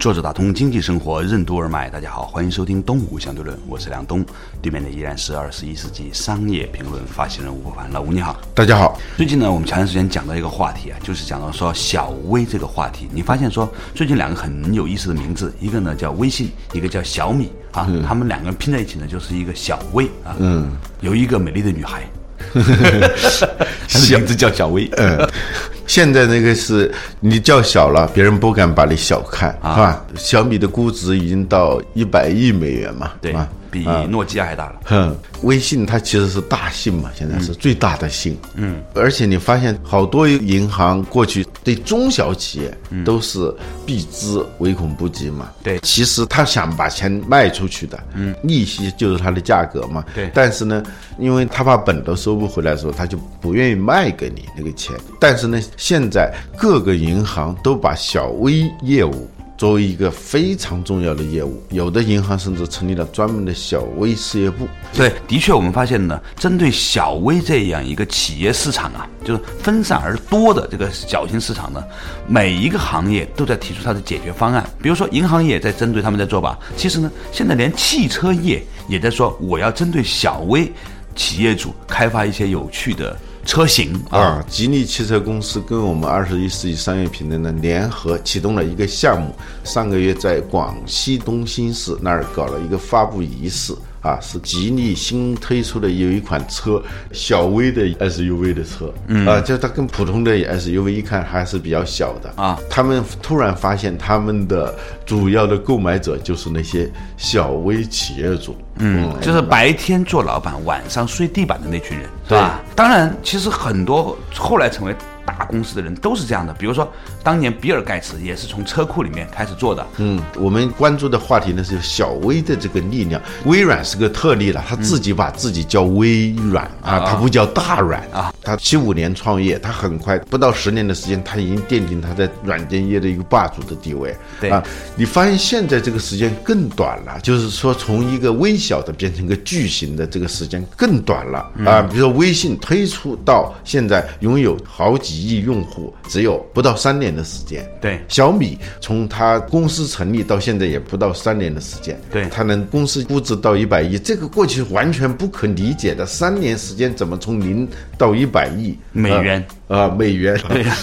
作者打通经济生活任督二脉，大家好，欢迎收听《东吴相对论》，我是梁东，对面的依然是二十一世纪商业评论发行人吴伯凡，老吴你好，大家好。最近呢，我们前段时间讲到一个话题啊，就是讲到说小微这个话题，你发现说最近两个很有意思的名字，一个呢叫微信，一个叫小米啊，他们两个人拼在一起呢，就是一个小微啊，嗯，有一个美丽的女孩。她的名字叫小薇。嗯，现在那个是你叫小了，别人不敢把你小看，是吧？小米的估值已经到一百亿美元嘛，对吧？比诺基亚还大了。哼，微信它其实是大信嘛，现在是最大的信。嗯，而且你发现好多银行过去对中小企业都是避之唯恐不及嘛。对，其实他想把钱卖出去的，嗯，利息就是它的价格嘛。对，但是呢，因为他把本都收不回来的时候，他就不愿意卖给你那个钱。但是呢，现在各个银行都把小微业务。作为一个非常重要的业务，有的银行甚至成立了专门的小微事业部。对，的确，我们发现呢，针对小微这样一个企业市场啊，就是分散而多的这个小型市场呢，每一个行业都在提出它的解决方案。比如说，银行业在针对他们在做吧。其实呢，现在连汽车业也在说，我要针对小微企业主开发一些有趣的。车型啊，吉利汽车公司跟我们二十一世纪商业平台呢联合启动了一个项目，上个月在广西东兴市那儿搞了一个发布仪式。啊，是吉利新推出的有一款车，小微的 SUV 的车，嗯啊，就它跟普通的 SUV 一看还是比较小的啊。他们突然发现，他们的主要的购买者就是那些小微企业主，嗯，就是白天做老板，晚上睡地板的那群人，对吧？当然，其实很多后来成为。大公司的人都是这样的，比如说当年比尔盖茨也是从车库里面开始做的。嗯，我们关注的话题呢是小微的这个力量。微软是个特例了，他自己把自己叫微软啊，他不叫大软啊。他七五年创业，他很快不到十年的时间，他已经奠定他在软件业的一个霸主的地位。对啊，你发现现在这个时间更短了，就是说从一个微小的变成一个巨型的这个时间更短了啊。比如说微信推出到现在拥有好几。亿用户只有不到三年的时间，对小米从它公司成立到现在也不到三年的时间，对它能公司估值到一百亿，这个过去完全不可理解的，三年时间怎么从零到一百亿美元啊美元？对呀。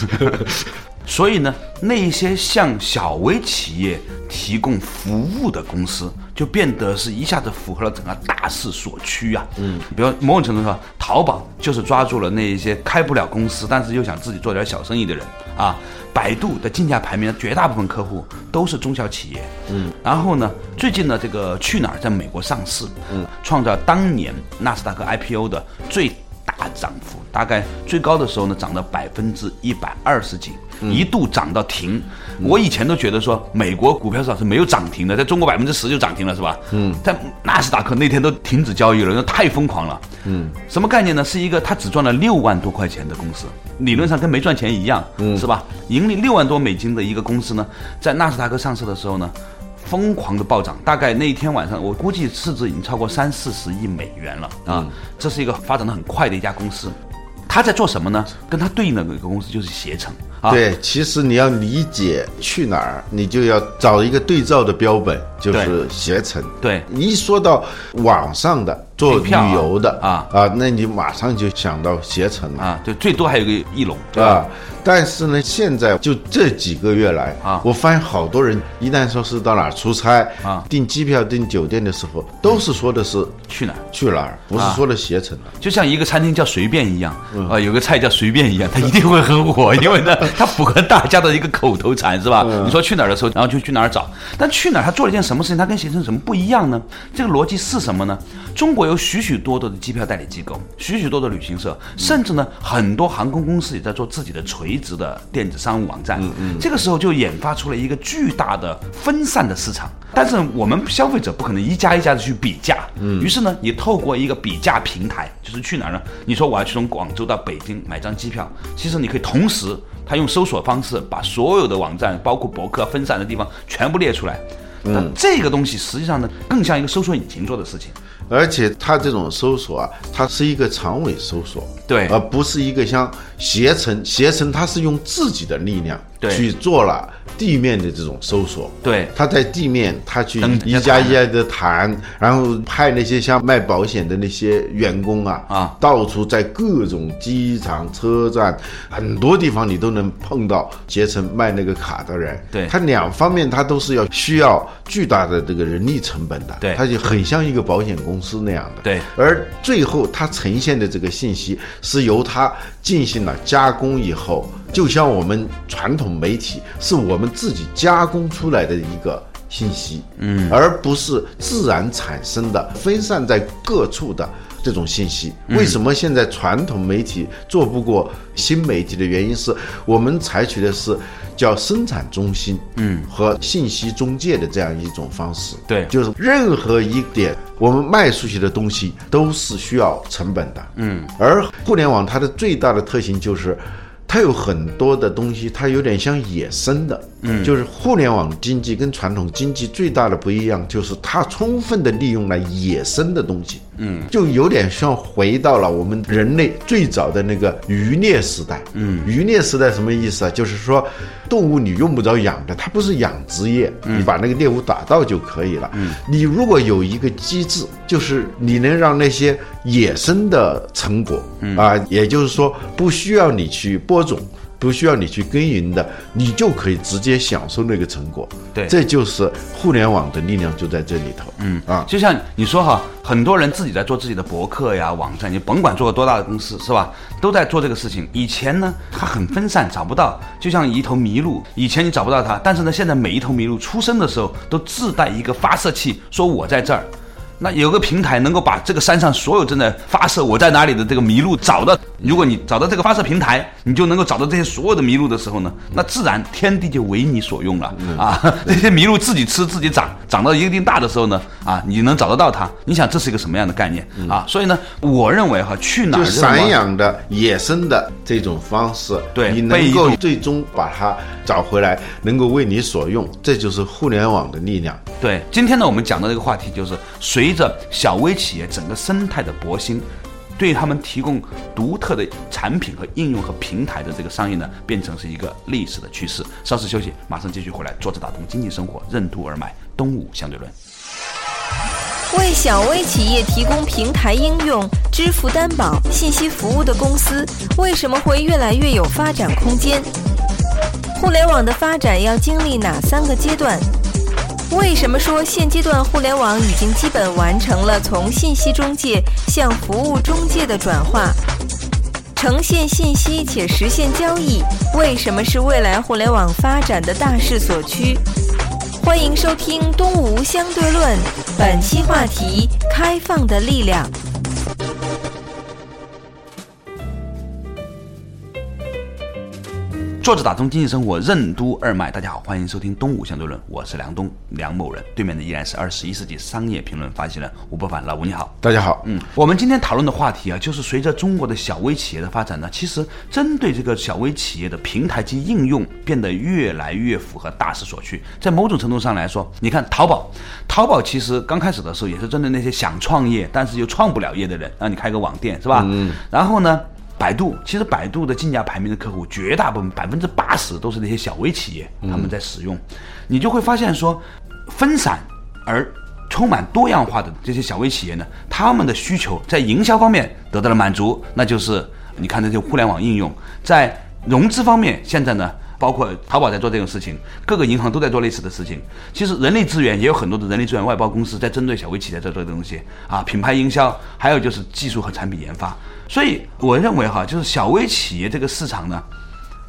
所以呢，那些向小微企业提供服务的公司，就变得是一下子符合了整个大势所趋啊。嗯，比如某种程度上，淘宝就是抓住了那一些开不了公司，但是又想自己做点小生意的人啊。百度的竞价排名的绝大部分客户都是中小企业。嗯，然后呢，最近呢，这个去哪儿在美国上市，嗯，创造当年纳斯达克 IPO 的最大涨幅，大概最高的时候呢，涨到百分之一百二十几。一度涨到停，我以前都觉得说美国股票市场是没有涨停的，在中国百分之十就涨停了，是吧？嗯，在纳斯达克那天都停止交易了，那太疯狂了。嗯，什么概念呢？是一个他只赚了六万多块钱的公司，理论上跟没赚钱一样，嗯是吧？盈利六万多美金的一个公司呢，在纳斯达克上市的时候呢，疯狂的暴涨，大概那一天晚上，我估计市值已经超过三四十亿美元了啊！这是一个发展的很快的一家公司。他在做什么呢？跟他对应的一个公司就是携程。对，其实你要理解去哪儿，你就要找一个对照的标本，就是携程。对，一说到网上的。做旅游的啊啊，那你马上就想到携程了啊，对，最多还有个翼龙，啊？但是呢，现在就这几个月来啊，我发现好多人一旦说是到哪儿出差啊，订机票、订酒店的时候，都是说的是去哪儿去哪儿，不是说的携程了就像一个餐厅叫随便一样啊，有个菜叫随便一样，它一定会很火，因为呢，它符合大家的一个口头禅，是吧？你说去哪儿的时候，然后就去哪儿找。但去哪儿，他做了一件什么事情他跟携程有什么不一样呢？这个逻辑是什么呢？中国有许许多多的机票代理机构，许许多多的旅行社，甚至呢很多航空公司也在做自己的垂直的电子商务网站。嗯嗯，这个时候就研发出了一个巨大的分散的市场。但是我们消费者不可能一家一家的去比价，嗯，于是呢，你透过一个比价平台，就是去哪儿呢？你说我要去从广州到北京买张机票，其实你可以同时，他用搜索方式把所有的网站，包括博客分散的地方全部列出来。嗯，这个东西实际上呢，更像一个搜索引擎做的事情。而且它这种搜索啊，它是一个长尾搜索，对，而不是一个像携程，携程它是用自己的力量对去做了地面的这种搜索，对。他在地面，他去一家一家的谈，然后派那些像卖保险的那些员工啊，啊。到处在各种机场、车站很多地方你都能碰到携程卖那个卡的人。对。他两方面他都是要需要巨大的这个人力成本的。对。他就很像一个保险公司那样的。对。而最后他呈现的这个信息是由他进行了加工以后，就像我们传统媒体是我们自己加工出来的一个信息，嗯，而不是自然产生的分散在各处的。这种信息，为什么现在传统媒体做不过新媒体的原因是我们采取的是叫生产中心，嗯，和信息中介的这样一种方式，对。就是任何一点我们卖出去的东西都是需要成本的，嗯，而互联网它的最大的特性就是。它有很多的东西，它有点像野生的，嗯，就是互联网经济跟传统经济最大的不一样，就是它充分的利用了野生的东西，嗯，就有点像回到了我们人类最早的那个渔猎时代，嗯，渔猎时代什么意思啊？就是说，动物你用不着养的，它不是养殖业，你把那个猎物打到就可以了，嗯，你如果有一个机制，就是你能让那些野生的成果，啊，也就是说不需要你去播种。不需要你去耕耘的，你就可以直接享受那个成果。对这就是互联网的力量就在这里头。嗯啊，就像你说哈，很多人自己在做自己的博客呀、网站，你甭管做个多大的公司是吧，都在做这个事情。以前呢，它很分散，找不到，就像一头麋鹿，以前你找不到它，但是呢，现在每一头麋鹿出生的时候都自带一个发射器，说我在这儿。那有个平台能够把这个山上所有正在发射我在哪里的这个麋鹿找到，如果你找到这个发射平台，你就能够找到这些所有的麋鹿的时候呢，那自然天地就为你所用了啊！这些麋鹿自己吃自己长，长到一定大的时候呢，啊，你能找得到它。你想这是一个什么样的概念啊？所以呢，我认为哈，去哪儿就散养的野生的这种方式，对你能够最终把它找回来，能够为你所用，这就是互联网的力量。对，今天呢，我们讲的这个话题就是随随着小微企业整个生态的勃兴，对他们提供独特的产品和应用和平台的这个商业呢，变成是一个历史的趋势。稍事休息，马上继续回来。坐着打通经济生活，任督二脉，东吴相对论。为小微企业提供平台应用、支付担保、信息服务的公司，为什么会越来越有发展空间？互联网的发展要经历哪三个阶段？为什么说现阶段互联网已经基本完成了从信息中介向服务中介的转化？呈现信息且实现交易，为什么是未来互联网发展的大势所趋？欢迎收听《东吴相对论》，本期话题：开放的力量。坐着打通经济生活，任督二脉。大家好，欢迎收听《东吴相对论》，我是梁东，梁某人。对面的依然是二十一世纪商业评论发行人吴伯凡，老吴你好。大家好，嗯，我们今天讨论的话题啊，就是随着中国的小微企业的发展呢，其实针对这个小微企业的平台及应用变得越来越符合大势所趋。在某种程度上来说，你看淘宝，淘宝其实刚开始的时候也是针对那些想创业但是又创不了业的人，让你开个网店是吧？嗯。然后呢？百度其实，百度的竞价排名的客户绝大部分百分之八十都是那些小微企业，他们在使用，你就会发现说，分散而充满多样化的这些小微企业呢，他们的需求在营销方面得到了满足，那就是你看这些互联网应用，在融资方面，现在呢。包括淘宝在做这种事情，各个银行都在做类似的事情。其实人力资源也有很多的人力资源外包公司在针对小微企业在做这东西啊，品牌营销，还有就是技术和产品研发。所以我认为哈，就是小微企业这个市场呢，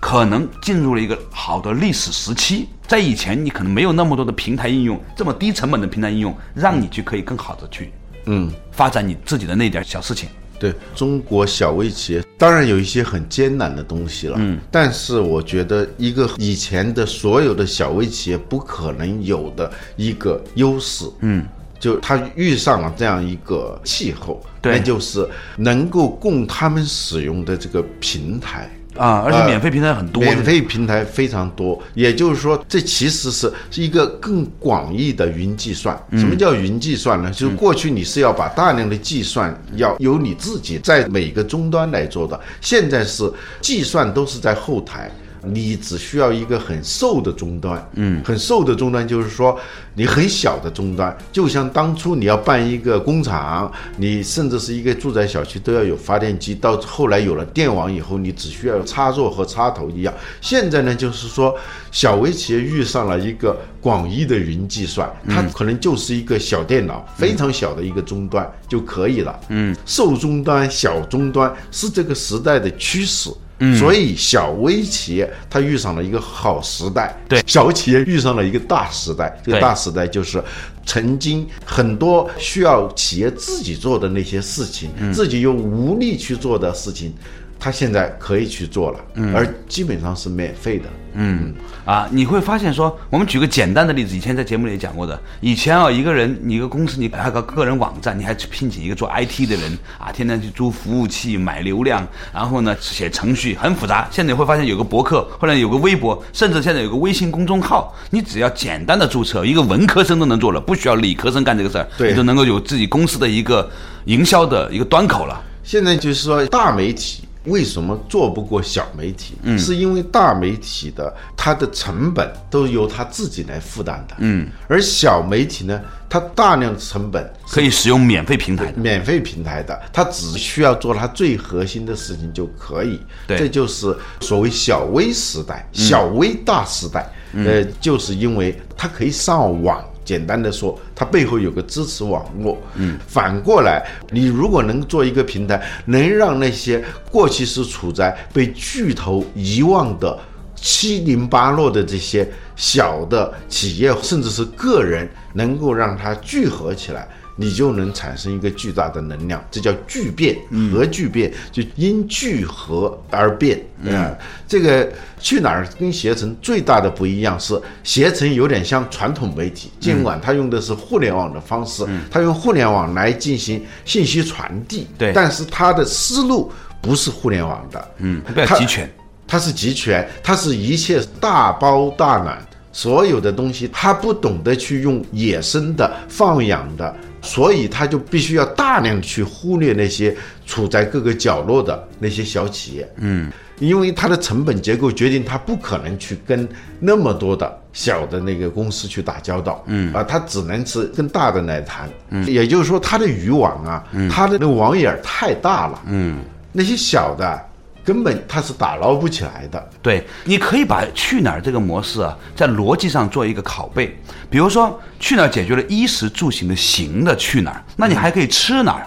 可能进入了一个好的历史时期。在以前，你可能没有那么多的平台应用，这么低成本的平台应用，让你去可以更好的去，嗯，发展你自己的那点小事情。对中国小微企业，当然有一些很艰难的东西了，嗯，但是我觉得一个以前的所有的小微企业不可能有的一个优势，嗯，就他遇上了这样一个气候，对那就是能够供他们使用的这个平台。啊，而且免费平台很多，免费平台非常多，也就是说，这其实是是一个更广义的云计算。什么叫云计算呢？就是过去你是要把大量的计算要由你自己在每个终端来做的，现在是计算都是在后台。你只需要一个很瘦的终端，嗯，很瘦的终端就是说你很小的终端，就像当初你要办一个工厂，你甚至是一个住宅小区都要有发电机，到后来有了电网以后，你只需要插座和插头一样。现在呢，就是说小微企业遇上了一个广义的云计算，它可能就是一个小电脑，非常小的一个终端就可以了。嗯，瘦终端、小终端是这个时代的趋势。所以小微企业它遇上了一个好时代，对。小企业遇上了一个大时代。这个大时代就是曾经很多需要企业自己做的那些事情，自己又无力去做的事情，它现在可以去做了，嗯而基本上是免费的。嗯啊，你会发现说，我们举个简单的例子，以前在节目里也讲过的。以前啊，一个人，你一个公司，你还有个个人网站，你还去聘请一个做 IT 的人啊，天天去租服务器、买流量，然后呢写程序，很复杂。现在你会发现有个博客，后来有个微博，甚至现在有个微信公众号，你只要简单的注册，一个文科生都能做了，不需要理科生干这个事儿，对你就能够有自己公司的一个营销的一个端口了。现在就是说，大媒体为什么做不过小媒体？嗯，是因为大媒体的它的成本都由它自己来负担的。嗯，而小媒体呢，它大量的成本可以使用免费平台的，免费平台的，它只需要做它最核心的事情就可以。对这就是所谓小微时代、小微大时代。呃，就是因为它可以上网。简单的说，它背后有个支持网络。嗯，反过来，你如果能做一个平台，能让那些过去是处在被巨头遗忘的七零八落的这些小的企业，甚至是个人，能够让它聚合起来，你就能产生一个巨大的能量，这叫聚变，核聚变，就因聚合而变。啊、这个去哪儿跟携程最大的不一样是，携程有点像传统媒体，尽管它用的是互联网的方式，它用互联网来进行信息传递，对。但是它的思路不是互联网的，嗯，它集权。它是集权，它是一切大包大揽，所有的东西它不懂得去用野生的放养的，所以他就必须要大量去忽略那些处在各个角落的那些小企业。嗯，因为它的成本结构决定它不可能去跟那么多的小的那个公司去打交道。嗯，啊，它只能是跟大的来谈。嗯，也就是说，它的渔网啊，它的那个网眼儿太大了。嗯，那些小的。根本它是打捞不起来的。对，你可以把去哪儿这个模式啊，在逻辑上做一个拷贝。比如说，去哪儿解决了衣食住行的行的去哪儿，那你还可以吃哪儿、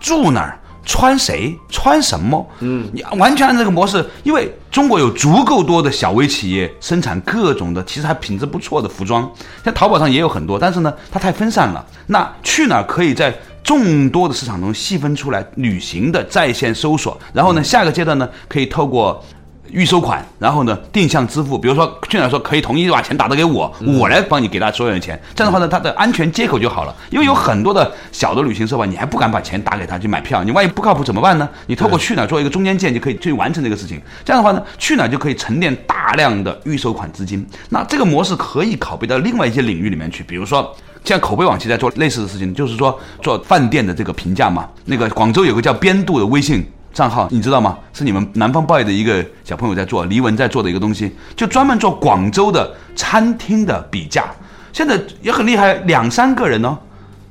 住哪儿、穿谁、穿什么。嗯，你完全按这个模式，因为中国有足够多的小微企业生产各种的，其实还品质不错的服装，在淘宝上也有很多，但是呢，它太分散了。那去哪儿可以在众多的市场中细分出来旅行的在线搜索，然后呢，下个阶段呢，可以透过预收款，然后呢定向支付，比如说去哪儿说可以统一把钱打到给我，我来帮你给他所有的钱，这样的话呢，它的安全接口就好了。因为有很多的小的旅行社吧，你还不敢把钱打给他去买票，你万一不靠谱怎么办呢？你透过去哪儿做一个中间件，就可以去完成这个事情。这样的话呢，去哪儿就可以沉淀大量的预收款资金。那这个模式可以拷贝到另外一些领域里面去，比如说。现在口碑网其实在做类似的事情，就是说做饭店的这个评价嘛。那个广州有个叫边度的微信账号，你知道吗？是你们南方报业的一个小朋友在做，黎文在做的一个东西，就专门做广州的餐厅的比价。现在也很厉害，两三个人呢、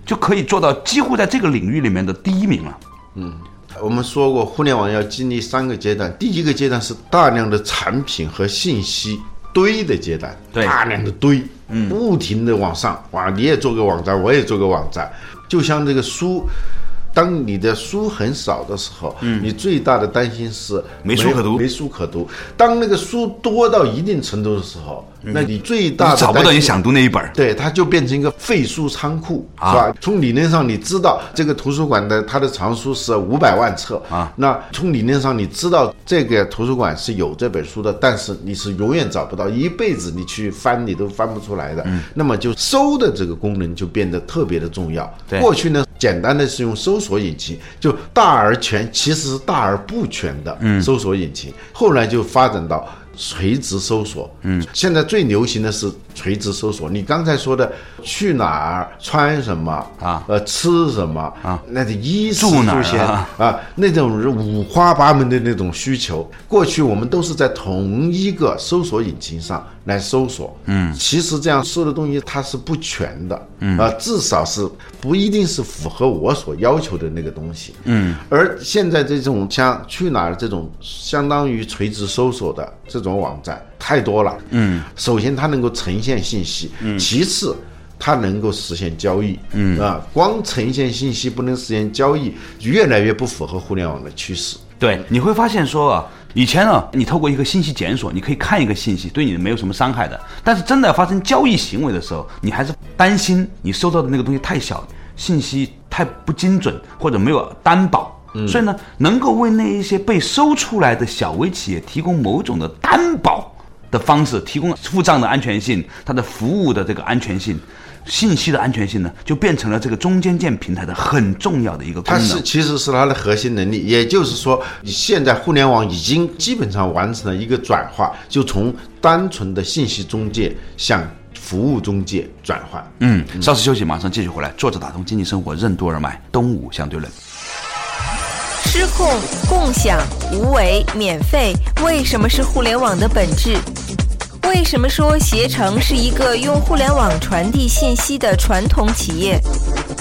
就可以做到几乎在这个领域里面的第一名了。嗯我们说过，互联网要经历三个阶段，第一个阶段是大量的产品和信息堆的阶段，大量的堆，嗯，不停的往上，哇，你也做个网站，我也做个网站，就像这个书。当你的书很少的时候，嗯你最大的担心是嗯没书可读没书可读。当那个书多到一定程度的时候，那你最大的找不到你想读那一本。对，它就变成一个废书仓库，啊是吧？从理论上你知道这个图书馆的它的藏书是五百万册啊，那从理论上你知道这个图书馆是有这本书的，但是你是永远找不到，一辈子你去翻你都翻不出来的。嗯那么就搜的这个功能就变得特别的重要。对过去呢，简单的是用搜索引擎，就大而全，其实是大而不全的嗯。搜索引擎。后来就发展到垂直搜索，嗯，现在最流行的是垂直搜索。你刚才说的去哪儿、穿什么啊。呃，吃什么啊，那个衣食住行啊？啊，那种五花八门的那种需求，过去我们都是在同一个搜索引擎上来搜索。嗯，其实这样搜的东西它是不全的。嗯啊，至少是不一定是符合我所要求的那个东西。嗯，而现在这种像去哪儿这种相当于垂直搜索的这种网站太多了。嗯，首先它能够呈现信息，嗯，其次。它能够实现交易，嗯啊，光呈现信息不能实现交易，越来越不符合互联网的趋势。对，你会发现说啊，以前呢，你透过一个信息检索，你可以看一个信息，对你没有什么伤害的。但是真的发生交易行为的时候，你还是担心你收到的那个东西太小，信息太不精准，或者没有担保。所以呢，能够为那一些被收出来的小微企业提供某种的担保的方式，提供付账的安全性，它的服务的这个安全性。信息的安全性呢，就变成了这个中间件平台的很重要的一个功能。它是其实是它的核心能力，也就是说，现在互联网已经基本上完成了一个转化，就从单纯的信息中介向服务中介转换。嗯，稍事休息，马上继续回来。坐着打通经济生活任督二脉，东吴相对论。失控、共享、无为、免费，为什么是互联网的本质？为什么说携程是一个用互联网传递信息的传统企业？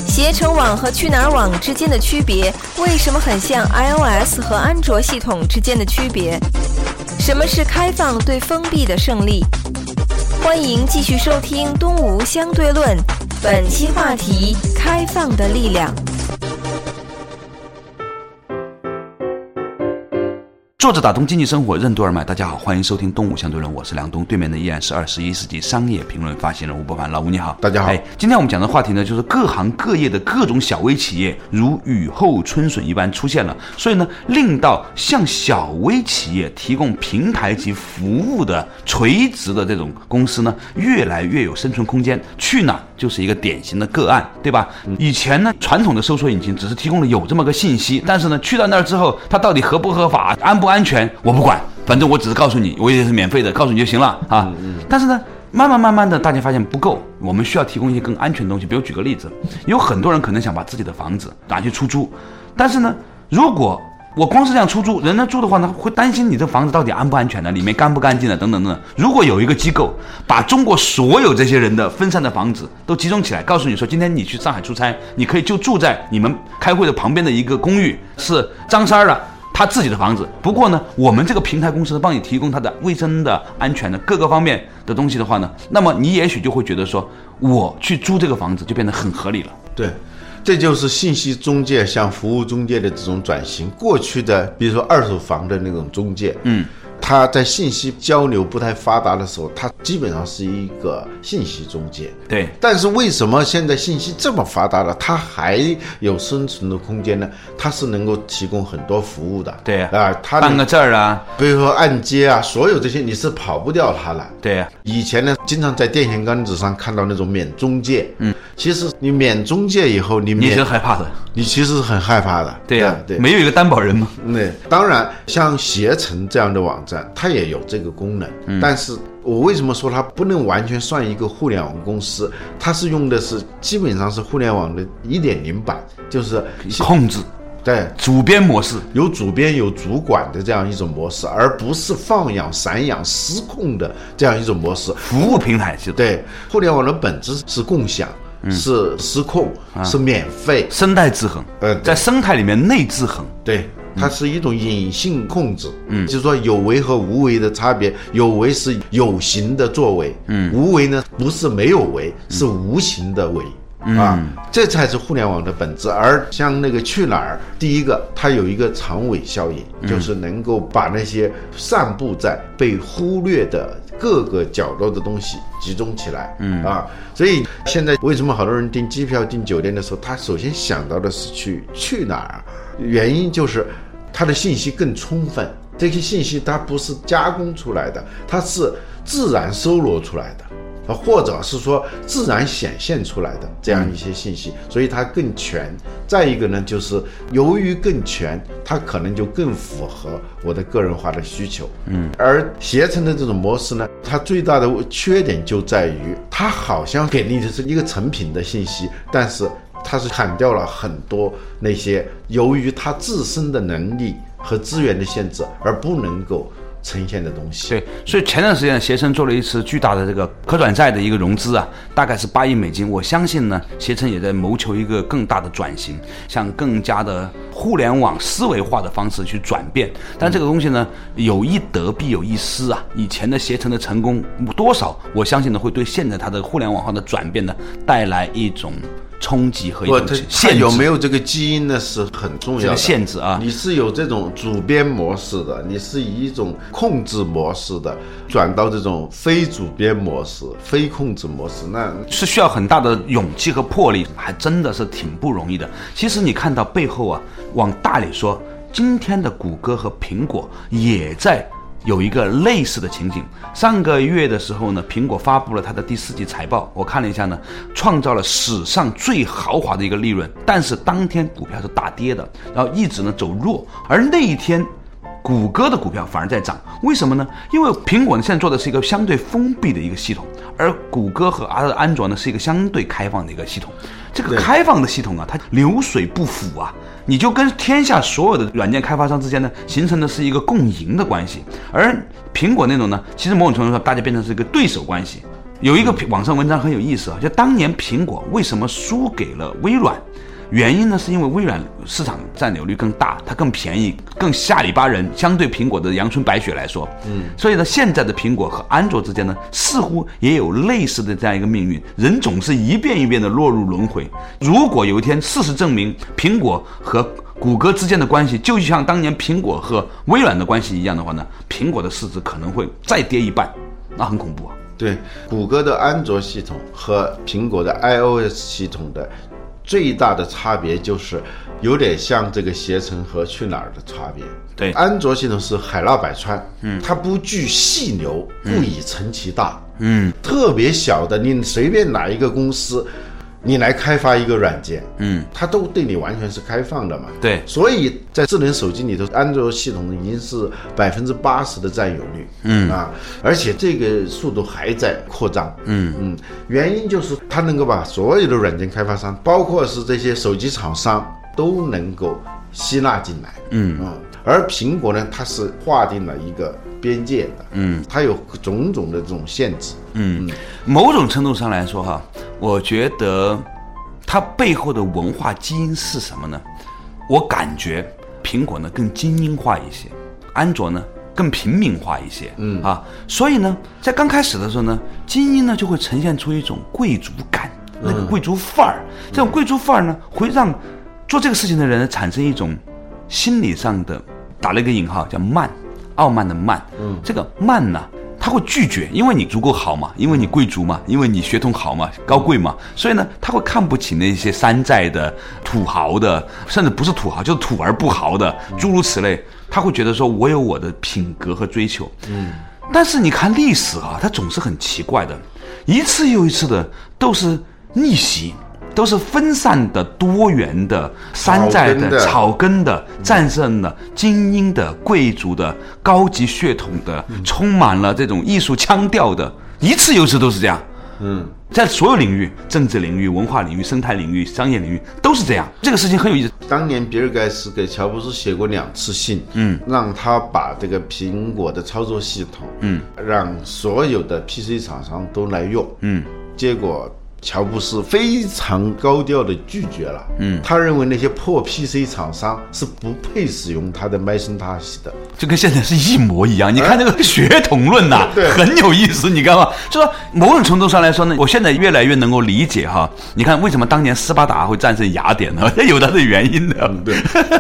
携程网和去哪儿网之间的区别，为什么很像 iOS 和安卓系统之间的区别？什么是开放对封闭的胜利？欢迎继续收听《东吴相对论》，本期话题：开放的力量。坐着打通经济生活任督二脉，大家好，欢迎收听《东吴相对论》，我是梁东，对面的依然是二十一世纪商业评论发行人吴伯凡，老吴你好，大家好。哎，今天我们讲的话题呢，就是各行各业的各种小微企业如雨后春笋一般出现了，所以呢，令到向小微企业提供平台及服务的垂直的这种公司呢，越来越有生存空间。去哪儿就是一个典型的个案，对吧？以前呢，传统的搜索引擎只是提供了有这么个信息，但是呢，去到那儿之后，它到底合不合法、安不安全，我不管，反正我只是告诉你，我也是免费的，告诉你就行了啊。但是呢。慢慢慢慢的，大家发现不够，我们需要提供一些更安全的东西。比如举个例子，有很多人可能想把自己的房子拿去出租，但是呢，如果我光是这样出租，人家住的话呢，会担心你这房子到底安不安全呢？里面干不干净呢？等等等等。如果有一个机构把中国所有这些人的分散的房子都集中起来，告诉你说，今天你去上海出差，你可以就住在你们开会的旁边的一个公寓，是张三儿的。他自己的房子，不过呢，我们这个平台公司，帮你提供它的卫生的、安全的各个方面的东西的话呢，那么你也许就会觉得说，我去租这个房子就变得很合理了。对，这就是信息中介向服务中介的这种转型。过去的，比如说二手房的那种中介，嗯，它在信息交流不太发达的时候，他基本上是一个信息中介。对，但是为什么现在信息这么发达了，它还有生存的空间呢？它是能够提供很多服务的。对呀啊，它能办个证儿啊，比如说按揭啊，所有这些你是跑不掉它的。对呀、以前呢，经常在电线杆子上看到那种免中介，嗯，其实你免中介以后，你免你也免是害怕的。你其实是很害怕的。对呀、对，没有一个担保人嘛。对，当然像携程这样的网站，它也有这个功能，嗯但是我为什么说它不能完全算一个互联网公司？它是用的是基本上是互联网的一点零版，就是控制对。主编模式，有主编有主管的这样一种模式，而不是放养、散养、失控的这样一种模式。服务平台是对，互联网的本质是共享，是失控，是免费。生态制衡，呃在生态里面内制衡。对，它是一种隐性控制，嗯，就是说有为和无为的差别，有为是有形的作为，嗯，无为呢不是没有为，是无形的为，啊，这才是互联网的本质。而像那个去哪儿，第一个它有一个长尾效应，就是能够把那些散布在被忽略的各个角落的东西集中起来。嗯啊，所以现在为什么好多人订机票、订酒店的时候，他首先想到的是去去哪儿？原因就是他的信息更充分，这些信息它不是加工出来的，它是自然搜罗出来的。啊，或者是说自然显现出来的这样一些信息，所以它更全。再一个呢，就是由于更全，它可能就更符合我的个人化的需求。嗯，而携程的这种模式呢，它最大的缺点就在于，它好像给你的是一个成品的信息，但是它是砍掉了很多那些由于它自身的能力和资源的限制而不能够。呈现的东西对，所以前段时间携程做了一次巨大的这个可转债的一个融资啊，大概是八亿美金。我相信呢，携程也在谋求一个更大的转型，向更加的互联网思维化的方式去转变。但这个东西呢，有一得必有一失啊。以前的携程的成功多少，我相信呢，会对现在它的互联网化的转变呢，带来一种。冲击和一种限制，有没有这个基因呢？是很重要的限制啊！你是有这种主编模式的，你是以一种控制模式的转到这种非主编模式、非控制模式，那是需要很大的勇气和魄力，还真的是挺不容易的。其实你看到背后啊，往大里说，今天的谷歌和苹果也在。有一个类似的情景，上个月的时候呢，苹果发布了它的第四季财报，我看了一下呢，创造了史上最豪华的一个利润，但是当天股票是大跌的，然后一直呢走弱，而那一天，谷歌的股票反而在涨，为什么呢？因为苹果呢现在做的是一个相对封闭的一个系统，而谷歌和阿的安卓呢是一个相对开放的一个系统，这个开放的系统啊，它流水不腐啊。你就跟天下所有的软件开发商之间呢，形成的是一个共赢的关系，而苹果那种呢，其实某种程度上大家变成是一个对手关系。有一个网上文章很有意思啊，就当年苹果为什么输给了微软？原因呢，是因为微软市场占有率更大，它更便宜，更下里巴人。相对苹果的阳春白雪来说，嗯，所以呢，现在的苹果和安卓之间呢，似乎也有类似的这样一个命运。人总是一遍一遍的落入轮回。如果有一天事实证明，苹果和谷歌之间的关系就像当年苹果和微软的关系一样的话呢，苹果的市值可能会再跌一半，那很恐怖啊。对，谷歌的安卓系统和苹果的 iOS 系统的。最大的差别就是，有点像这个携程和去哪儿的差别。对，安卓系统是海纳百川，嗯，它不惧细流，不以成其大，嗯，特别小的，你随便哪一个公司。你来开发一个软件，嗯，它都对你完全是开放的嘛？对，所以在智能手机里头，安卓系统已经是百分之八十的占有率，嗯。啊，而且这个速度还在扩张，嗯。嗯，原因就是它能够把所有的软件开发商，包括是这些手机厂商，都能够吸纳进来，嗯。啊，而苹果呢，它是划定了一个。边界的，嗯，它有种种的这种限制，嗯，某种程度上来说哈，我觉得它背后的文化基因是什么呢？我感觉苹果呢更精英化一些，安卓呢更平民化一些，嗯。啊，所以呢，在刚开始的时候呢，精英呢就会呈现出一种贵族感，那个贵族范儿，这种贵族范儿呢会让做这个事情的人产生一种心理上的打了一个引号叫慢。傲慢的慢，嗯，这个慢呢，他会拒绝，因为你足够好嘛，因为你贵族嘛，因为你血统好嘛，高贵嘛，所以呢，他会看不起那些山寨的、土豪的，甚至不是土豪，就是土而不豪的，诸如此类，他会觉得说，我有我的品格和追求，嗯，但是你看历史啊，它总是很奇怪的，一次又一次的都是逆袭。都是分散的、多元的、山寨的、草根的，战胜了精英的、贵族的、高级血统的，充满了这种艺术腔调的，一次又一次都是这样。嗯，在所有领域，政治领域、文化领域、生态领域、商业领域都是这样。这个事情很有意思。当年比尔盖茨给乔布斯写过两次信，嗯，让他把这个苹果的操作系统，嗯，让所有的 PC 厂商都来用，嗯，结果。乔布斯非常高调的拒绝了。嗯，他认为那些破 PC 厂商是不配使用他的 Macintosh 的。就跟现在是一模一样。你看那个血统论呐、对很有意思。你看嘛，就说某种程度上来说呢，我现在越来越能够理解哈。你看为什么当年斯巴达会战胜雅典呢？有它的原因的。对，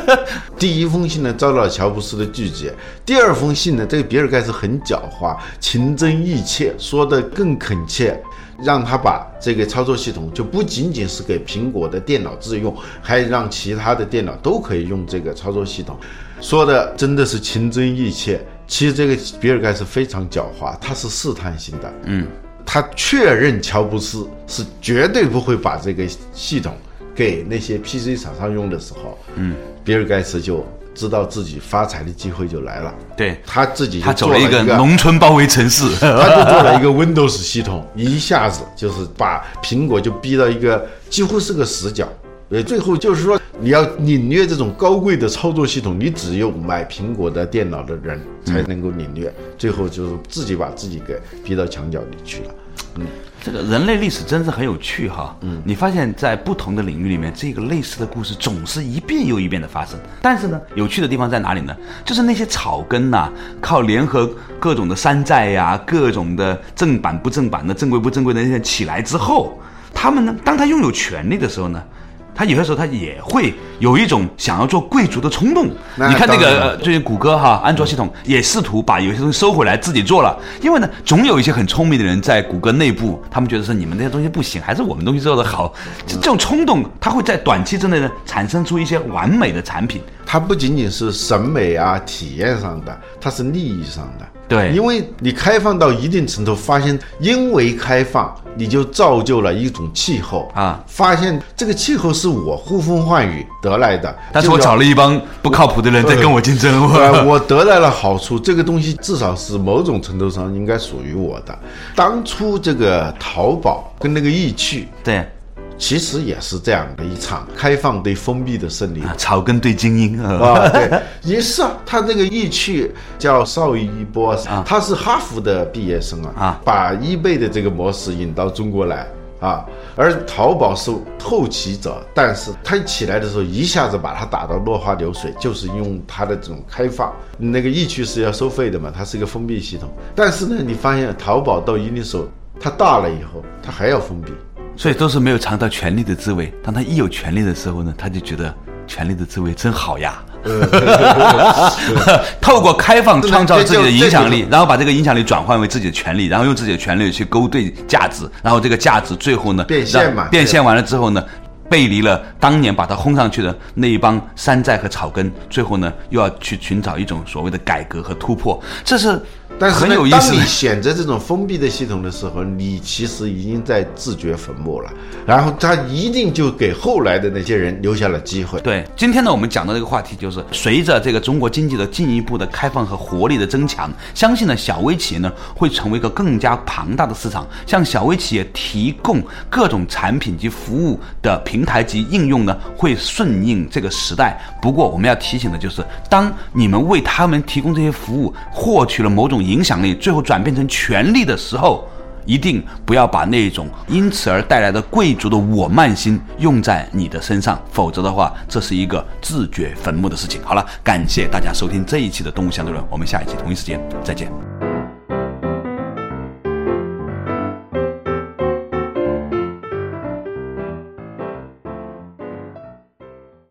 第一封信呢遭到了乔布斯的拒绝，第二封信呢，这个比尔盖茨很狡猾，情真意切，说的更恳切。让他把这个操作系统就不仅仅是给苹果的电脑自用，还让其他的电脑都可以用这个操作系统，说的真的是情真意切。其实这个比尔盖茨非常狡猾，他是试探性的，嗯，他确认乔布斯是绝对不会把这个系统给那些 PC 厂商用的时候，嗯，比尔盖茨就知道自己发财的机会就来了，对，他自己就他走了一个个农村包围城市。他就做了一个 Windows 系统，一下子就是把苹果就逼到一个几乎是个死角。呃，最后就是说，你要领略这种高贵的操作系统，你只有买苹果的电脑的人才能够领略。最后就是自己把自己给逼到墙角里去了。这个人类历史真是很有趣哈，嗯，你发现，在不同的领域里面，这个类似的故事总是一遍又一遍的发生。但是呢，有趣的地方在哪里呢？就是那些草根呐、靠联合各种的山寨呀、各种的正版不正版的、正规不正规的那些起来之后，他们呢，当他拥有权利的时候呢，他有些时候他也会有一种想要做贵族的冲动。你看那个呃最近谷歌哈安卓系统也试图把有些东西收回来自己做了，因为呢，总有一些很聪明的人在谷歌内部，他们觉得是你们那些东西不行，还是我们东西做的好。这这种冲动，它会在短期之内呢产生出一些完美的产品。它不仅仅是审美啊、体验上的，它是利益上的。对因为你开放到一定程度，发现因为开放，你就造就了一种气候啊发现这个气候是我呼风唤雨得来的，但是我找了一帮不靠谱的人在跟我竞争，呃，我得来了好处，这个东西至少是某种程度上应该属于我的。当初这个淘宝跟那个易趣，对其实也是这样的一场开放对封闭的胜利。啊，草根对精英啊，啊，对，也是啊，他那个易趣叫邵一波，他是哈佛的毕业生啊，啊。把 eBay 的这个模式引到中国来啊，而淘宝是后起者，但是他起来的时候一下子把它打到落花流水，就是用他的这种开放，那个易趣是要收费的嘛，它是一个封闭系统，但是呢，你发现淘宝到一定时候，它大了以后，它还要封闭。所以都是没有尝到权力的滋味。当他一有权力的时候呢，他就觉得权力的滋味真好呀。透过开放创造自己的影响力，然后把这个影响力转换为自己的权利，然后用自己的权利去勾兑价值，然后这个价值最后呢变现嘛变现完了之后呢，背离了当年把他轰上去的那一帮山寨和草根，最后呢又要去寻找一种所谓的改革和突破，这是但是很有意思你。选择这种封闭的系统的时候，你其实已经在自掘坟墓了。然后他一定就给后来的那些人留下了机会。对，今天呢，我们讲的这个话题就是，随着这个中国经济的进一步的开放和活力的增强，相信呢，小微企业呢会成为一个更加庞大的市场，向小微企业提供各种产品及服务的平台及应用呢，会顺应这个时代。不过，我们要提醒的就是，当你们为他们提供这些服务，获取了某种影响力，最后转变成权力的时候。一定不要把那种因此而带来的贵族的我慢心用在你的身上，否则的话，这是一个自掘坟墓的事情。好了，感谢大家收听这一期的《动物相对论》，我们下一期同一时间再见。